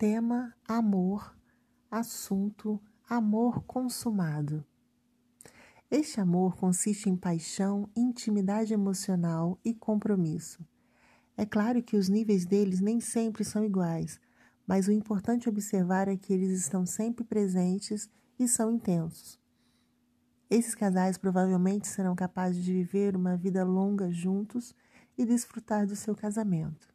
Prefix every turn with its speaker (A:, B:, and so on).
A: Tema: amor. Assunto: amor consumado. Este amor consiste em paixão, intimidade emocional e compromisso. É claro que os níveis deles nem sempre são iguais, mas o importante observar é que eles estão sempre presentes e são intensos. Esses casais provavelmente serão capazes de viver uma vida longa juntos e desfrutar do seu casamento.